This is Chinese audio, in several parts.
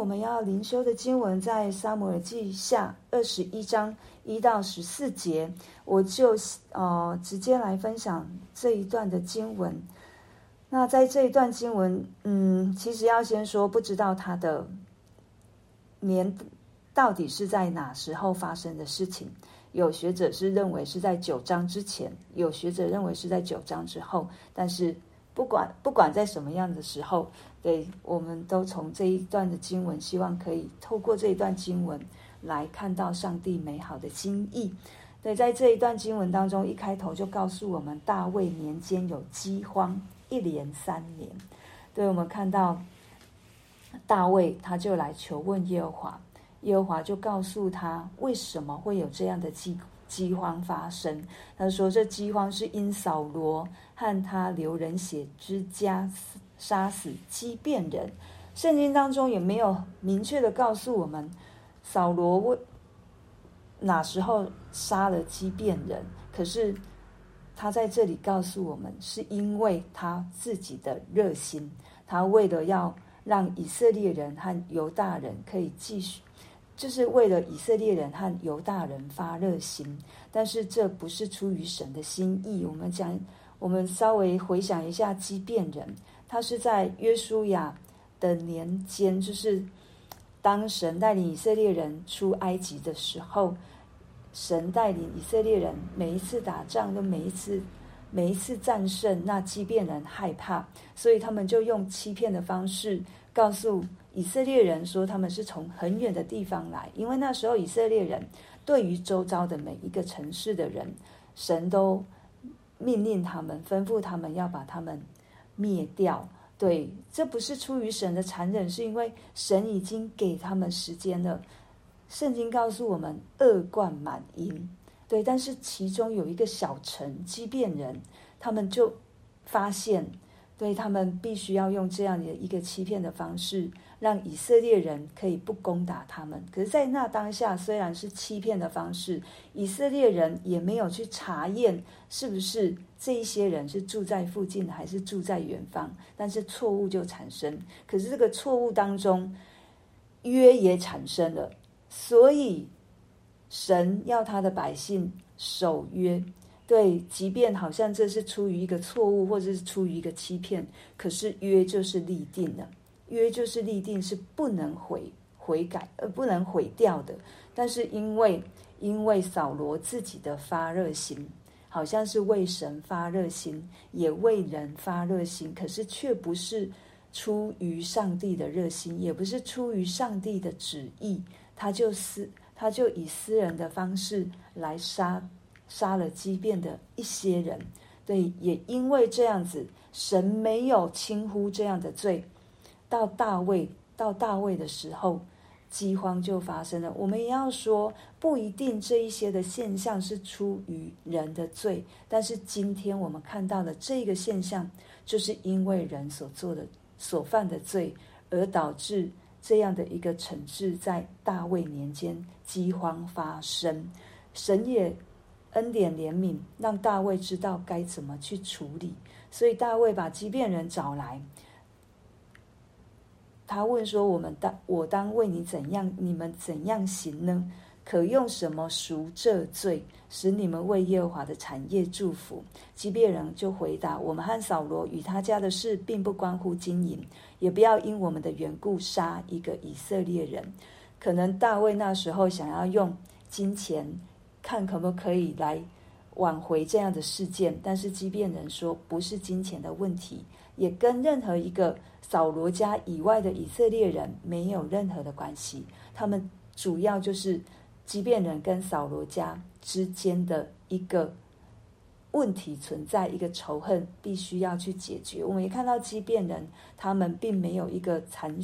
我们要灵修的经文在撒母耳记下二十一章一到十四节，我就呃直接来分享这一段的经文。那在这一段经文，嗯，其实要先说，不知道它的年到底是在哪时候发生的事情。有学者是认为是在九章之前，有学者认为是在九章之后。但是不管不管在什么样的时候，对，我们都从这一段的经文，希望可以透过这一段经文来看到上帝美好的心意。对，在这一段经文当中，一开头就告诉我们，大卫年间有饥荒。一连三年，对，我们看到大卫，他就来求问耶和华，耶和华就告诉他为什么会有这样的饥饥荒发生。他说：“这饥荒是因扫罗和他流人血之家杀死畸变人。”圣经当中也没有明确的告诉我们扫罗为哪时候杀了畸变人，可是。他在这里告诉我们，是因为他自己的热心，他为了要让以色列人和犹大人可以继续，就是为了以色列人和犹大人发热心。但是这不是出于神的心意。我们讲，我们稍微回想一下，基变人，他是在约书亚的年间，就是当神带领以色列人出埃及的时候。神带领以色列人每一次打仗都每一次每一次战胜，那基变人害怕，所以他们就用欺骗的方式告诉以色列人说他们是从很远的地方来，因为那时候以色列人对于周遭的每一个城市的人，神都命令他们，吩咐他们要把他们灭掉。对，这不是出于神的残忍，是因为神已经给他们时间了。圣经告诉我们，恶贯满盈，对，但是其中有一个小城基遍人，他们就发现，所以，他们必须要用这样的一个欺骗的方式，让以色列人可以不攻打他们。可是，在那当下，虽然是欺骗的方式，以色列人也没有去查验是不是这一些人是住在附近还是住在远方，但是错误就产生。可是这个错误当中，约也产生了。所以，神要他的百姓守约，对，即便好像这是出于一个错误，或者是出于一个欺骗，可是约就是立定了，约就是立定是不能悔悔改，而不能毁掉的。但是因为因为扫罗自己的发热心，好像是为神发热心，也为人发热心，可是却不是出于上帝的热心，也不是出于上帝的旨意。他就私，他就以私人的方式来杀杀了畸变的一些人，对，也因为这样子，神没有轻忽这样的罪。到大卫，到大卫的时候，饥荒就发生了。我们也要说，不一定这一些的现象是出于人的罪，但是今天我们看到的这个现象，就是因为人所做的、所犯的罪而导致。这样的一个惩治，在大卫年间饥荒发生，神也恩典怜悯，让大卫知道该怎么去处理。所以大卫把畸变人找来，他问说：“我们当我当为你怎样？你们怎样行呢？可用什么赎这罪，使你们为耶和华的产业祝福？”畸变人就回答：“我们和扫罗与他家的事，并不关乎金银。”也不要因我们的缘故杀一个以色列人。可能大卫那时候想要用金钱，看可不可以来挽回这样的事件。但是畸变人说不是金钱的问题，也跟任何一个扫罗家以外的以色列人没有任何的关系。他们主要就是畸变人跟扫罗家之间的一个。问题存在，一个仇恨必须要去解决。我们也看到畸变人，他们并没有一个残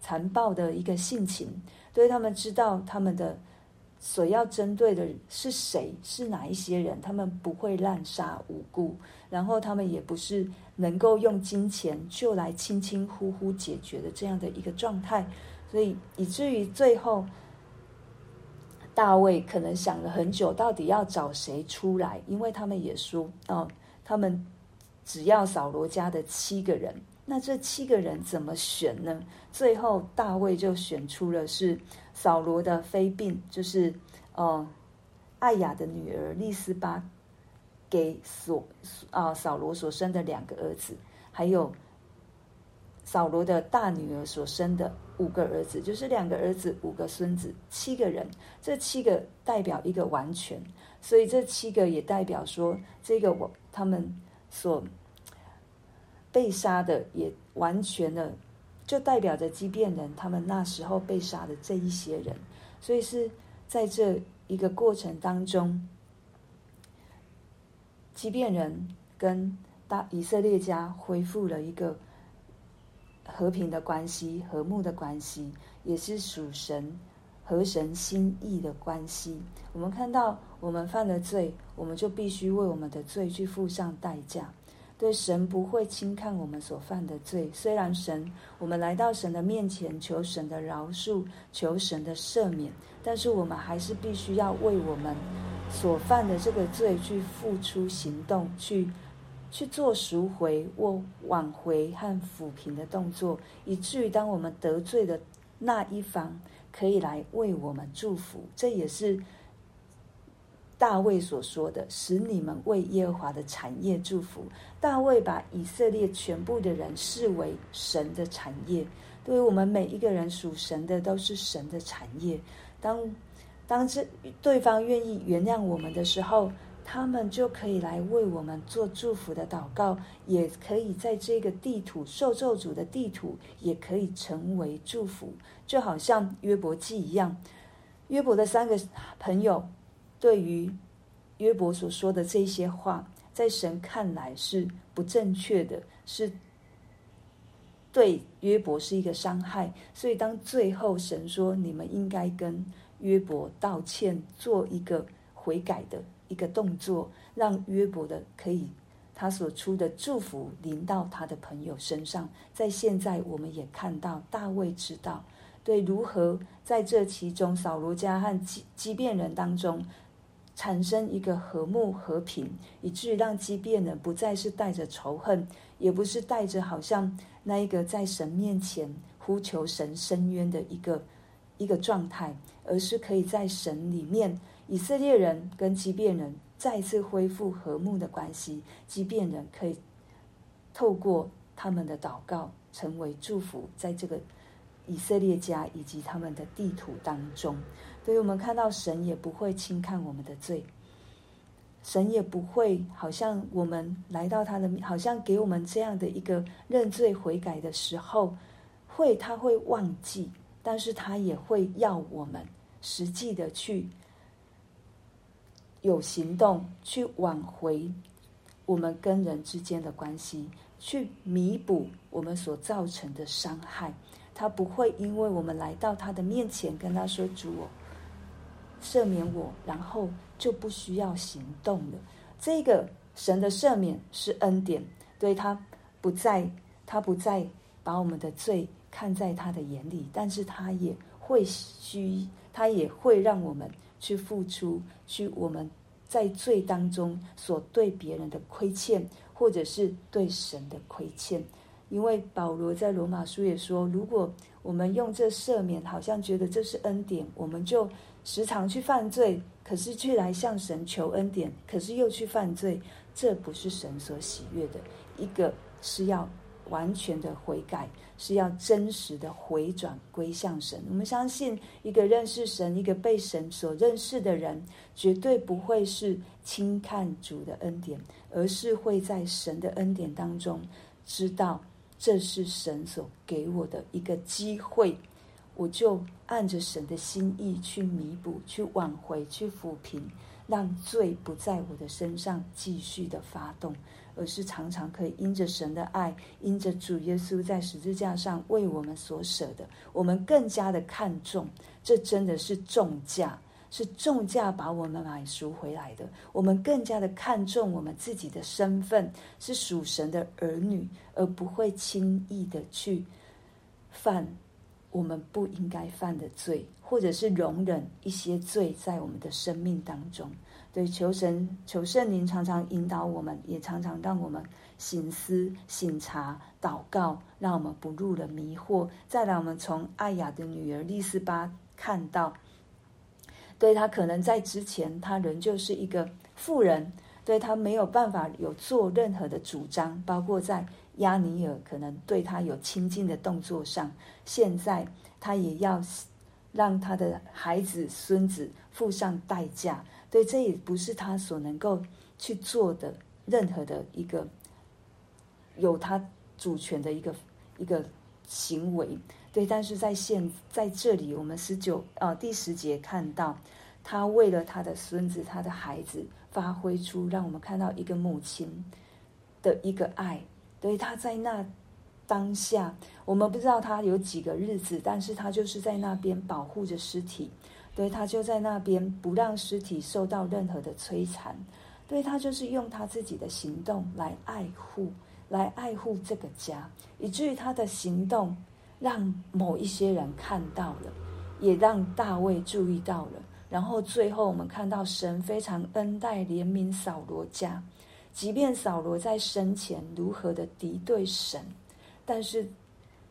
残暴的一个性情，所以他们知道他们的所要针对的是谁，是哪一些人，他们不会滥杀无辜，然后他们也不是能够用金钱就来轻轻呼呼解决的这样的一个状态，所以以至于最后。大卫可能想了很久，到底要找谁出来？因为他们也说，哦，他们只要扫罗家的七个人。那这七个人怎么选呢？最后大卫就选出了是扫罗的妃嫔，就是呃艾雅的女儿利斯巴，给所啊扫罗所生的两个儿子，还有扫罗的大女儿所生的五个儿子，就是两个儿子五个孙子，七个人。这七个代表一个完全，所以这七个也代表说，这个我他们所。被杀的也完全的，就代表着基遍人他们那时候被杀的这一些人，所以是在这一个过程当中，基遍人跟大以色列家恢复了一个和平的关系、和睦的关系，也是属神和神心意的关系。我们看到，我们犯了罪，我们就必须为我们的罪去付上代价。对神不会轻看我们所犯的罪，虽然神，我们来到神的面前求神的饶恕，求神的赦免，但是我们还是必须要为我们所犯的这个罪去付出行动，去去做赎回或挽回和抚平的动作，以至于当我们得罪的那一方可以来为我们祝福，这也是。大卫所说的，使你们为耶和华的产业祝福。大卫把以色列全部的人视为神的产业，对于我们每一个人属神的都是神的产业。当当这对方愿意原谅我们的时候，他们就可以来为我们做祝福的祷告，也可以在这个地土受咒诅的地土，也可以成为祝福。就好像约伯记一样，约伯的三个朋友。对于约伯所说的这些话，在神看来是不正确的，是对约伯是一个伤害。所以，当最后神说你们应该跟约伯道歉，做一个悔改的一个动作，让约伯的可以他所出的祝福临到他的朋友身上。在现在，我们也看到大卫知道对如何在这其中扫罗家和基基遍人当中。产生一个和睦和平，以至于让畸变人不再是带着仇恨，也不是带着好像那一个在神面前呼求神伸冤的一个一个状态，而是可以在神里面，以色列人跟畸变人再次恢复和睦的关系，畸变人可以透过他们的祷告成为祝福，在这个以色列家以及他们的地土当中。所以我们看到神也不会轻看我们的罪，神也不会好像我们来到他的，好像给我们这样的一个认罪悔改的时候，会他会忘记，但是他也会要我们实际的去有行动，去挽回我们跟人之间的关系，去弥补我们所造成的伤害。他不会因为我们来到他的面前跟他说：“主我。”赦免我，然后就不需要行动了。这个神的赦免是恩典，对他不再，他不再把我们的罪看在他的眼里，但是他也会需，他也会让我们去付出，去我们在罪当中所对别人的亏欠，或者是对神的亏欠。因为保罗在罗马书也说，如果我们用这赦免，好像觉得这是恩典，我们就。时常去犯罪，可是却来向神求恩典，可是又去犯罪，这不是神所喜悦的。一个是要完全的悔改，是要真实的回转归向神。我们相信，一个认识神、一个被神所认识的人，绝对不会是轻看主的恩典，而是会在神的恩典当中，知道这是神所给我的一个机会。我就按着神的心意去弥补、去挽回、去抚平，让罪不在我的身上继续的发动，而是常常可以因着神的爱，因着主耶稣在十字架上为我们所舍的，我们更加的看重。这真的是重价，是重价把我们买赎回来的。我们更加的看重我们自己的身份是属神的儿女，而不会轻易的去犯。我们不应该犯的罪，或者是容忍一些罪在我们的生命当中。对，求神、求圣灵常常引导我们，也常常让我们醒思、醒察、祷告，让我们不入了迷惑。再来，我们从爱雅的女儿利斯巴看到，对，他可能在之前，他仍旧是一个富人，对，他没有办法有做任何的主张，包括在押尼尔可能对他有亲近的动作上，现在他也要让他的孩子、孙子付上代价。对，这也不是他所能够去做的。任何的一个有他主权的一个一个行为，对，但是在现在这里，我们十九呃第十节看到他为了他的孙子、他的孩子，发挥出让我们看到一个母亲的一个爱。对，他在那当下，我们不知道他有几个日子，但是他就是在那边保护着尸体，对，他就在那边不让尸体受到任何的摧残。对他就是用他自己的行动来爱护，来爱护这个家，以至于他的行动让某一些人看到了，也让大卫注意到了。然后最后我们看到神非常恩待怜悯扫罗家，即便扫罗在生前如何的敌对神，但是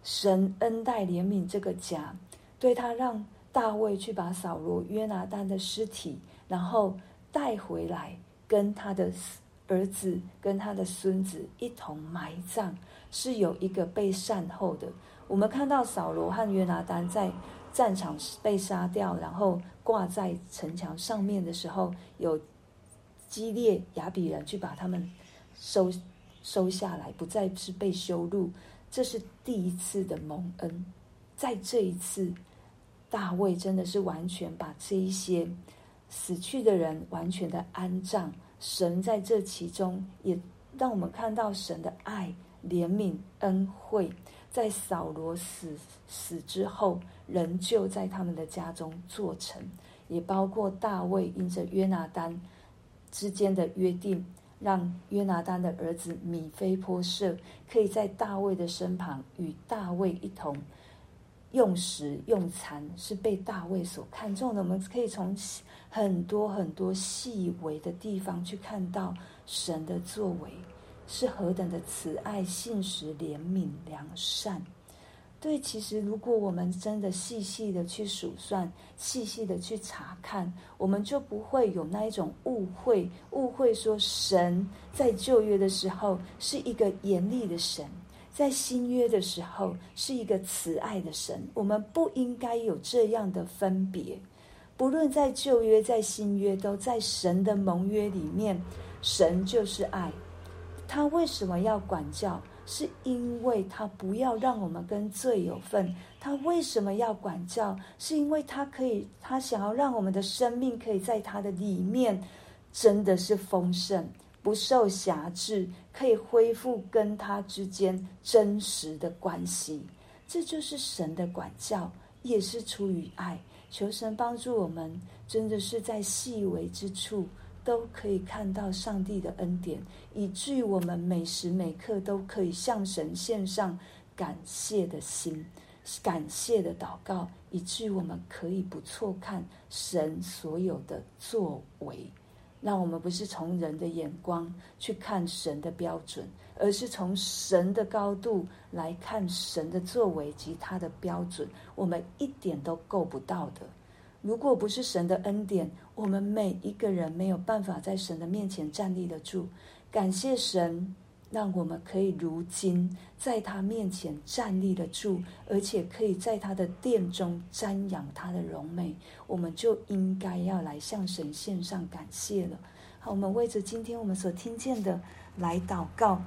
神恩待怜悯这个家，对他让大卫去把扫罗约拿单的尸体，然后带回来。跟他的儿子、跟他的孙子一同埋葬，是有一个被善后的。我们看到扫罗和约拿单在战场被杀掉，然后挂在城墙上面的时候，有基列雅比人去把他们收收下来，不再是被羞辱。这是第一次的蒙恩，在这一次，大卫真的是完全把这一些。死去的人完全的安葬，神在这其中也让我们看到神的爱、怜悯、恩惠，在扫罗死死之后，仍旧在他们的家中做成，也包括大卫因着约拿单之间的约定，让约拿单的儿子米非波设可以在大卫的身旁与大卫一同。用食用餐是被大卫所看重的，我们可以从很多很多细微的地方去看到神的作为是何等的慈爱、信实、怜悯、良善。对，其实如果我们真的细细的去数算、细细的去查看，我们就不会有那一种误会，误会说神在旧约的时候是一个严厉的神。在新约的时候，是一个慈爱的神，我们不应该有这样的分别。不论在旧约、在新约，都在神的盟约里面，神就是爱。他为什么要管教？是因为他不要让我们跟罪有份。他为什么要管教？是因为他可以，他想要让我们的生命可以在他的里面，真的是丰盛。不受辖制，可以恢复跟他之间真实的关系，这就是神的管教，也是出于爱。求神帮助我们，真的是在细微之处都可以看到上帝的恩典，以至于我们每时每刻都可以向神献上感谢的心、感谢的祷告，以至于我们可以不错看神所有的作为。让我们不是从人的眼光去看神的标准，而是从神的高度来看神的作为及他的标准，我们一点都够不到的。如果不是神的恩典，我们每一个人没有办法在神的面前站立得住。感谢神。让我们可以如今在他面前站立得住，而且可以在他的殿中瞻仰他的荣美，我们就应该要来向神献上感谢了。好，我们为着今天我们所听见的来祷告，